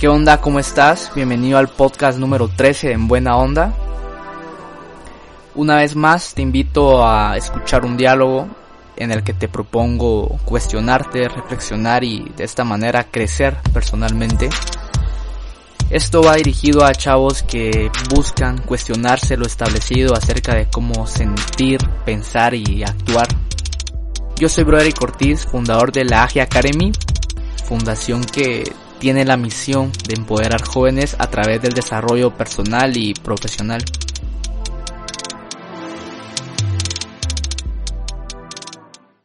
¿Qué onda? ¿Cómo estás? Bienvenido al podcast número 13 de En Buena Onda. Una vez más te invito a escuchar un diálogo en el que te propongo cuestionarte, reflexionar y de esta manera crecer personalmente. Esto va dirigido a chavos que buscan cuestionarse lo establecido acerca de cómo sentir, pensar y actuar. Yo soy Broderick Ortiz, fundador de la AGI Academy, fundación que tiene la misión de empoderar jóvenes a través del desarrollo personal y profesional.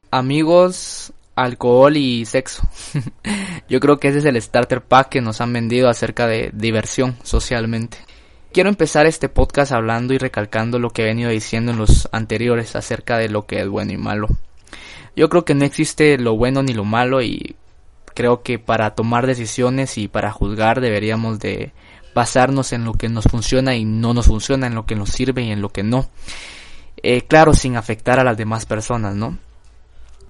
Amigos, alcohol y sexo. Yo creo que ese es el starter pack que nos han vendido acerca de diversión socialmente. Quiero empezar este podcast hablando y recalcando lo que he venido diciendo en los anteriores acerca de lo que es bueno y malo. Yo creo que no existe lo bueno ni lo malo y creo que para tomar decisiones y para juzgar deberíamos de basarnos en lo que nos funciona y no nos funciona, en lo que nos sirve y en lo que no. Eh, claro, sin afectar a las demás personas, ¿no?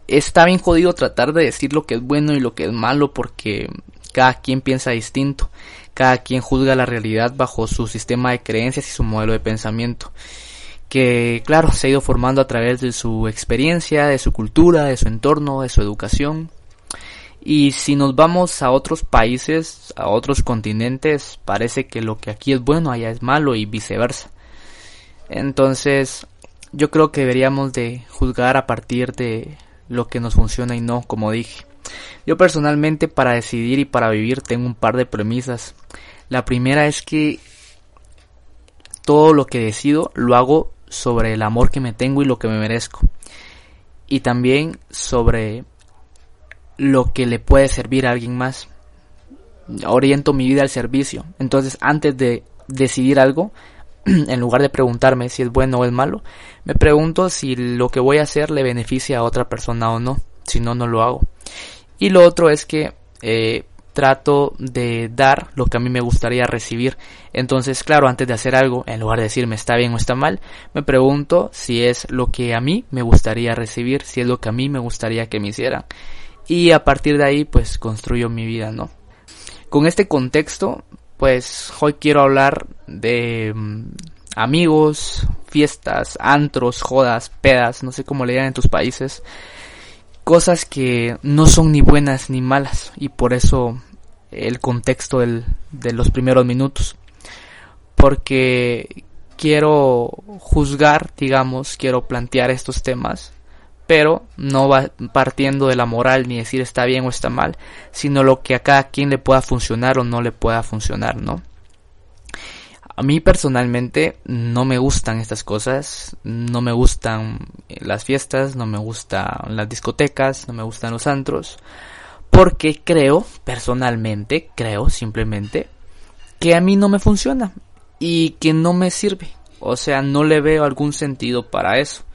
Está bien jodido tratar de decir lo que es bueno y lo que es malo porque cada quien piensa distinto, cada quien juzga la realidad bajo su sistema de creencias y su modelo de pensamiento que claro se ha ido formando a través de su experiencia, de su cultura, de su entorno, de su educación y si nos vamos a otros países, a otros continentes, parece que lo que aquí es bueno allá es malo y viceversa. Entonces, yo creo que deberíamos de juzgar a partir de lo que nos funciona y no, como dije. Yo personalmente para decidir y para vivir tengo un par de premisas. La primera es que todo lo que decido lo hago sobre el amor que me tengo y lo que me merezco. Y también sobre lo que le puede servir a alguien más. Oriento mi vida al servicio. Entonces, antes de decidir algo, en lugar de preguntarme si es bueno o es malo, me pregunto si lo que voy a hacer le beneficia a otra persona o no. Si no, no lo hago. Y lo otro es que eh, trato de dar lo que a mí me gustaría recibir. Entonces, claro, antes de hacer algo, en lugar de decirme está bien o está mal, me pregunto si es lo que a mí me gustaría recibir, si es lo que a mí me gustaría que me hicieran y a partir de ahí pues construyo mi vida, ¿no? Con este contexto, pues hoy quiero hablar de mm, amigos, fiestas, antros, jodas, pedas, no sé cómo le llaman en tus países, cosas que no son ni buenas ni malas y por eso el contexto de los primeros minutos, porque quiero juzgar, digamos, quiero plantear estos temas pero no va partiendo de la moral ni decir está bien o está mal, sino lo que a cada quien le pueda funcionar o no le pueda funcionar, ¿no? A mí personalmente no me gustan estas cosas, no me gustan las fiestas, no me gustan las discotecas, no me gustan los antros, porque creo, personalmente, creo simplemente, que a mí no me funciona y que no me sirve. O sea, no le veo algún sentido para eso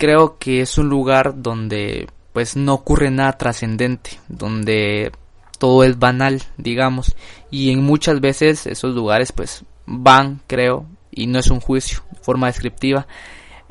creo que es un lugar donde pues no ocurre nada trascendente, donde todo es banal, digamos, y en muchas veces esos lugares pues van, creo, y no es un juicio, de forma descriptiva,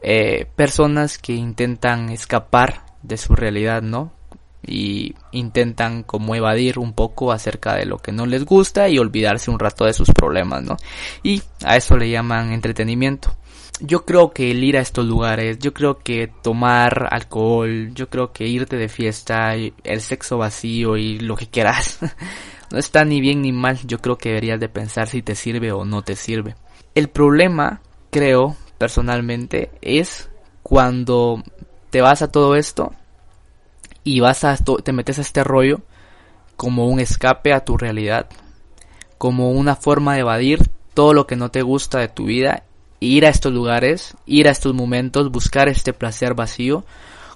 eh, personas que intentan escapar de su realidad, ¿no? Y intentan como evadir un poco acerca de lo que no les gusta y olvidarse un rato de sus problemas, ¿no? Y a eso le llaman entretenimiento yo creo que el ir a estos lugares, yo creo que tomar alcohol, yo creo que irte de fiesta, el sexo vacío y lo que quieras, no está ni bien ni mal, yo creo que deberías de pensar si te sirve o no te sirve. El problema, creo, personalmente, es cuando te vas a todo esto y vas a te metes a este rollo como un escape a tu realidad, como una forma de evadir todo lo que no te gusta de tu vida ir a estos lugares, ir a estos momentos, buscar este placer vacío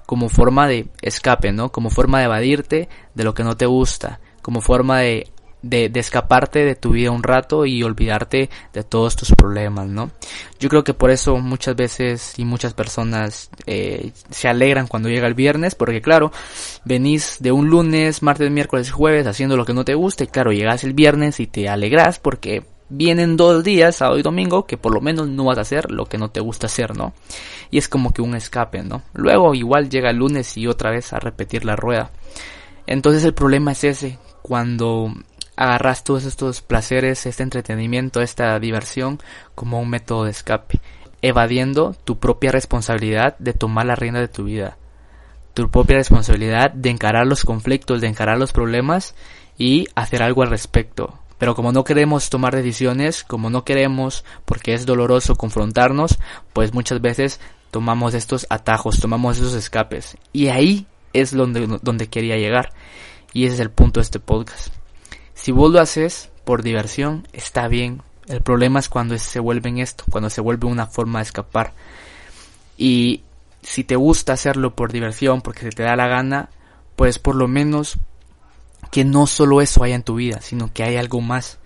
como forma de escape, ¿no? Como forma de evadirte de lo que no te gusta, como forma de, de, escaparte de tu vida un rato y olvidarte de todos tus problemas, ¿no? Yo creo que por eso muchas veces y muchas personas eh, se alegran cuando llega el viernes, porque claro, venís de un lunes, martes, miércoles, jueves haciendo lo que no te gusta y claro, llegas el viernes y te alegras porque vienen dos días, sábado y domingo, que por lo menos no vas a hacer lo que no te gusta hacer, ¿no? Y es como que un escape, ¿no? Luego igual llega el lunes y otra vez a repetir la rueda. Entonces el problema es ese, cuando agarras todos estos placeres, este entretenimiento, esta diversión como un método de escape, evadiendo tu propia responsabilidad de tomar la rienda de tu vida, tu propia responsabilidad de encarar los conflictos, de encarar los problemas y hacer algo al respecto. Pero como no queremos tomar decisiones, como no queremos, porque es doloroso confrontarnos, pues muchas veces tomamos estos atajos, tomamos esos escapes. Y ahí es donde, donde quería llegar. Y ese es el punto de este podcast. Si vos lo haces por diversión, está bien. El problema es cuando se vuelve esto, cuando se vuelve una forma de escapar. Y si te gusta hacerlo por diversión, porque se te da la gana, pues por lo menos que no solo eso haya en tu vida, sino que hay algo más.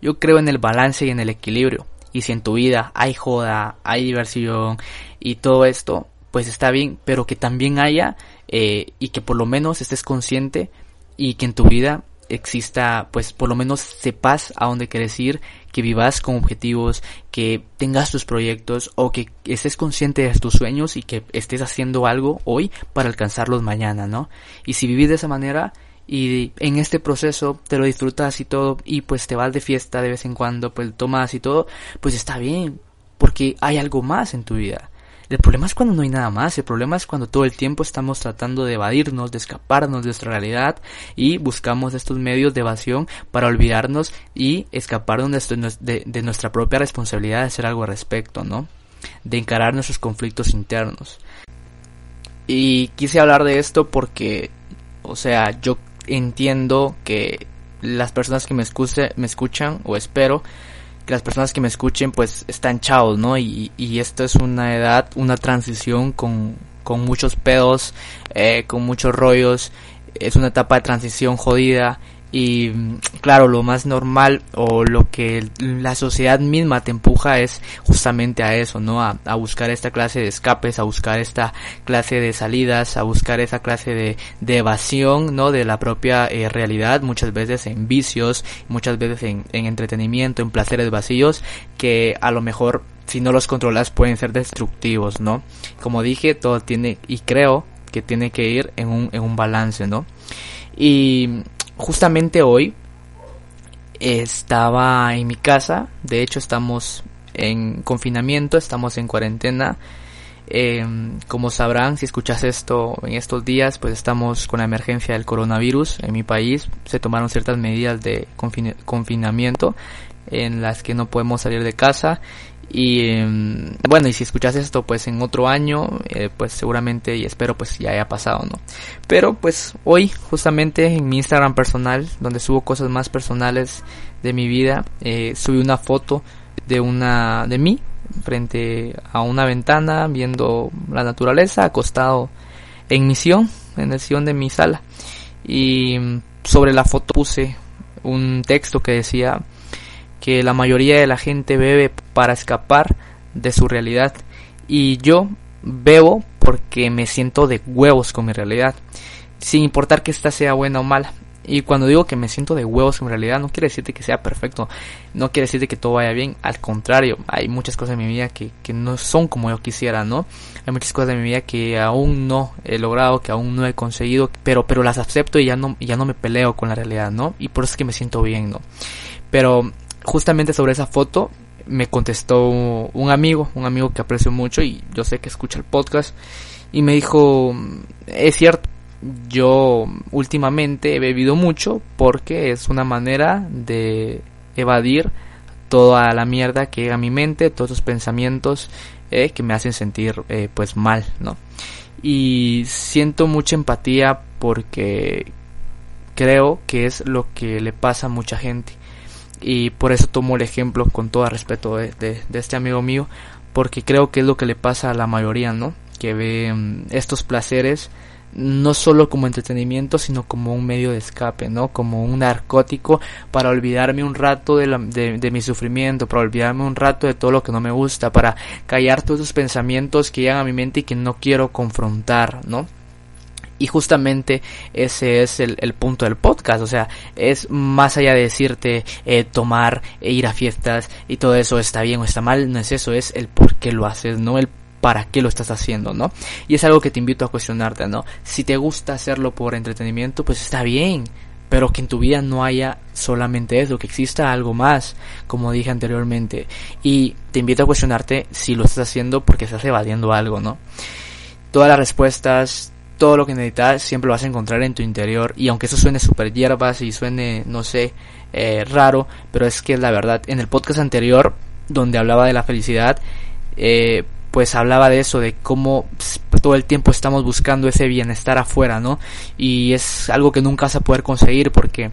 Yo creo en el balance y en el equilibrio. Y si en tu vida hay joda, hay diversión y todo esto, pues está bien, pero que también haya eh, y que por lo menos estés consciente y que en tu vida exista, pues por lo menos sepas a dónde quieres ir, que vivas con objetivos, que tengas tus proyectos o que estés consciente de tus sueños y que estés haciendo algo hoy para alcanzarlos mañana, ¿no? Y si vivís de esa manera y en este proceso te lo disfrutas y todo y pues te vas de fiesta de vez en cuando, pues tomas y todo, pues está bien, porque hay algo más en tu vida. El problema es cuando no hay nada más, el problema es cuando todo el tiempo estamos tratando de evadirnos, de escaparnos de nuestra realidad y buscamos estos medios de evasión para olvidarnos y escaparnos de, de nuestra propia responsabilidad de hacer algo al respecto, ¿no? De encarar nuestros conflictos internos. Y quise hablar de esto porque, o sea, yo entiendo que las personas que me, escuche, me escuchan, o espero, las personas que me escuchen pues están chavos, ¿no? Y, y esto es una edad, una transición con, con muchos pedos, eh, con muchos rollos, es una etapa de transición jodida y claro, lo más normal o lo que la sociedad misma te empuja es justamente a eso, ¿no? A, buscar esta clase de escapes, a buscar esta clase de salidas, a buscar esa clase de, de evasión, ¿no? De la propia eh, realidad, muchas veces en vicios, muchas veces en, en entretenimiento, en placeres vacíos, que a lo mejor si no los controlas pueden ser destructivos, ¿no? Como dije, todo tiene, y creo que tiene que ir en un, en un balance, ¿no? Y justamente hoy estaba en mi casa, de hecho estamos en confinamiento, estamos en cuarentena. Em, como sabrán, si escuchas esto en estos días, pues estamos con la emergencia del coronavirus en mi país. Se tomaron ciertas medidas de confinamiento en las que no podemos salir de casa y em, bueno, y si escuchas esto pues en otro año, eh, pues seguramente y espero pues ya haya pasado, ¿no? Pero pues hoy justamente en mi Instagram personal, donde subo cosas más personales de mi vida, eh, subí una foto de una de mí frente a una ventana viendo la naturaleza acostado en mi en el sillón de mi sala. Y sobre la foto puse un texto que decía que la mayoría de la gente bebe para escapar de su realidad y yo bebo porque me siento de huevos con mi realidad, sin importar que esta sea buena o mala. Y cuando digo que me siento de huevos con mi realidad, no quiere decirte que sea perfecto, no quiere decirte que todo vaya bien, al contrario, hay muchas cosas en mi vida que, que no son como yo quisiera, ¿no? Hay muchas cosas en mi vida que aún no he logrado, que aún no he conseguido, pero, pero las acepto y ya no, ya no me peleo con la realidad, ¿no? Y por eso es que me siento bien, ¿no? Pero justamente sobre esa foto me contestó un amigo, un amigo que aprecio mucho y yo sé que escucha el podcast y me dijo, es cierto, yo últimamente he bebido mucho porque es una manera de evadir toda la mierda que llega a mi mente, todos esos pensamientos eh, que me hacen sentir eh, pues mal, ¿no? Y siento mucha empatía porque creo que es lo que le pasa a mucha gente y por eso tomo el ejemplo con todo respeto de, de, este amigo mío porque creo que es lo que le pasa a la mayoría no que ve mm, estos placeres no solo como entretenimiento sino como un medio de escape no como un narcótico para olvidarme un rato de, la, de, de, mi sufrimiento para olvidarme un rato de todo lo que no me gusta para callar todos esos pensamientos que llegan a mi mente y que no quiero confrontar no y justamente ese es el, punto del podcast, o sea, es más allá de decirte eh, tomar, e ir a fiestas y todo eso está bien o está mal, no es eso, es el por qué lo haces, no el para qué lo estás haciendo, ¿no? Y es algo que te invito a cuestionarte, ¿no? Si te gusta hacerlo por entretenimiento, pues está bien, pero que en tu vida no haya solamente eso, que exista algo más, como dije anteriormente. Y te invito a cuestionarte si lo estás haciendo porque estás evadiendo algo, ¿no? Todas las respuestas, todo lo que necesitas siempre lo vas a encontrar en tu interior y aunque eso suene super hierbas y suene, no sé, eh, raro, pero es que la verdad. En el podcast anterior, donde hablaba de la felicidad, eh, pues hablaba de eso, de cómo todo el tiempo estamos buscando ese bienestar afuera, ¿no? Y es algo que nunca vas a poder conseguir porque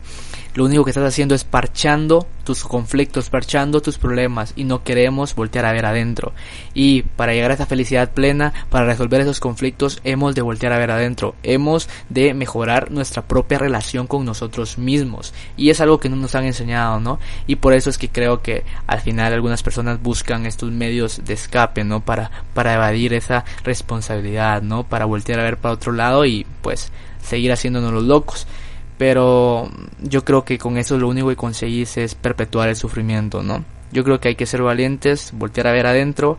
lo único que estás haciendo es parchando tus conflictos, parchando tus problemas y no queremos voltear a ver adentro. Y para llegar a esa felicidad plena, para resolver esos conflictos, hemos de voltear a ver adentro. Hemos de mejorar nuestra propia relación con nosotros mismos. Y es algo que no nos han enseñado, ¿no? Y por eso es que creo que al final algunas personas buscan estos medios de escape, ¿no? Para, para evadir esa responsabilidad, ¿no? Para voltear a ver para otro lado y pues seguir haciéndonos los locos pero yo creo que con eso lo único que conseguís es perpetuar el sufrimiento, ¿no? Yo creo que hay que ser valientes, voltear a ver adentro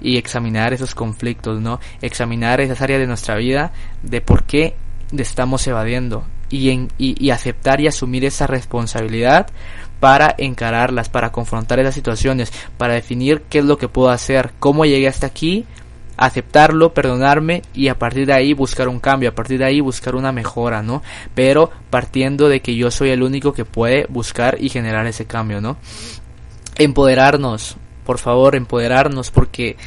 y examinar esos conflictos, ¿no? Examinar esas áreas de nuestra vida de por qué estamos evadiendo y, en, y, aceptar y asumir esa responsabilidad para encararlas, para confrontar esas situaciones, para definir qué es lo que puedo hacer, cómo llegué hasta aquí, aceptarlo, perdonarme y a partir de ahí buscar un cambio, a partir de ahí buscar una mejora, ¿no? Pero partiendo de que yo soy el único que puede buscar y generar ese cambio, ¿no? Empoderarnos, por favor, empoderarnos porque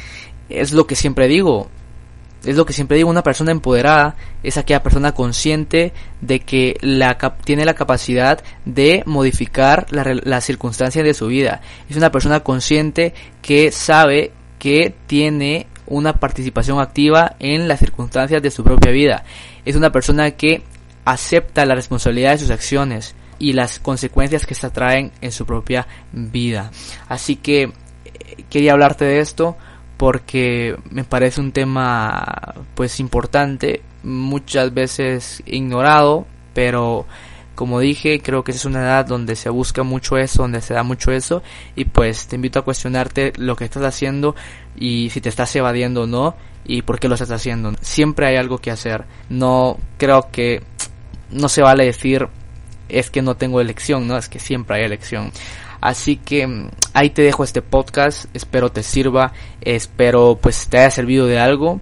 es lo que siempre digo, es lo que siempre digo, una persona empoderada es aquella persona consciente de que la, tiene la capacidad de modificar las la circunstancias de su vida. Es una persona consciente que sabe que tiene una participación activa en las circunstancias de su propia vida. Es una persona que acepta la responsabilidad de sus acciones y las consecuencias que se atraen en su propia vida. Así que eh, quería hablarte de esto porque me parece un tema pues importante, muchas veces ignorado, pero como dije, creo que es una edad donde se busca mucho eso, donde se da mucho eso, y pues te invito a cuestionarte lo que estás haciendo y si te estás evadiendo o no, y por qué lo estás haciendo. Siempre hay algo que hacer. No creo que no se vale decir es que no tengo elección, no, es que siempre hay elección. Así que ahí te dejo este podcast, espero te sirva, espero pues te haya servido de algo.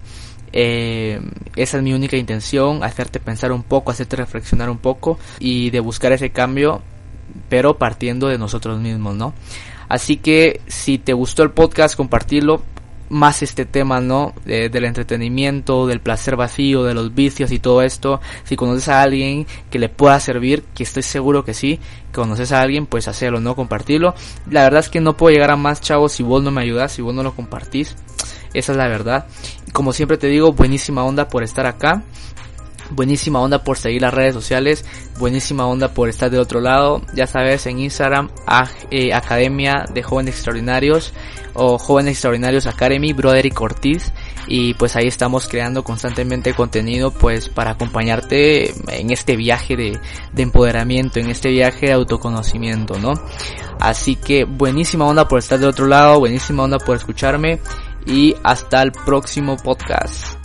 Eh, esa es mi única intención, hacerte pensar un poco, hacerte reflexionar un poco y de buscar ese cambio, pero partiendo de nosotros mismos, ¿no? Así que si te gustó el podcast, compartirlo más este tema, ¿no? del entretenimiento, del placer vacío, de los vicios y todo esto. Si conoces a alguien que le pueda servir, que estoy seguro que sí, conoces a alguien, pues hacerlo, ¿no? Compartirlo. La verdad es que no puedo llegar a más chavos si vos no me ayudas, si vos no lo compartís. Esa es la verdad. Como siempre te digo, buenísima onda por estar acá. Buenísima onda por seguir las redes sociales. Buenísima onda por estar del otro lado. Ya sabes, en Instagram, eh, Academia de Jóvenes Extraordinarios o Jóvenes Extraordinarios Academy, Broderick Ortiz. Y pues ahí estamos creando constantemente contenido pues para acompañarte en este viaje de, de empoderamiento, en este viaje de autoconocimiento, ¿no? Así que buenísima onda por estar del otro lado, buenísima onda por escucharme y hasta el próximo podcast.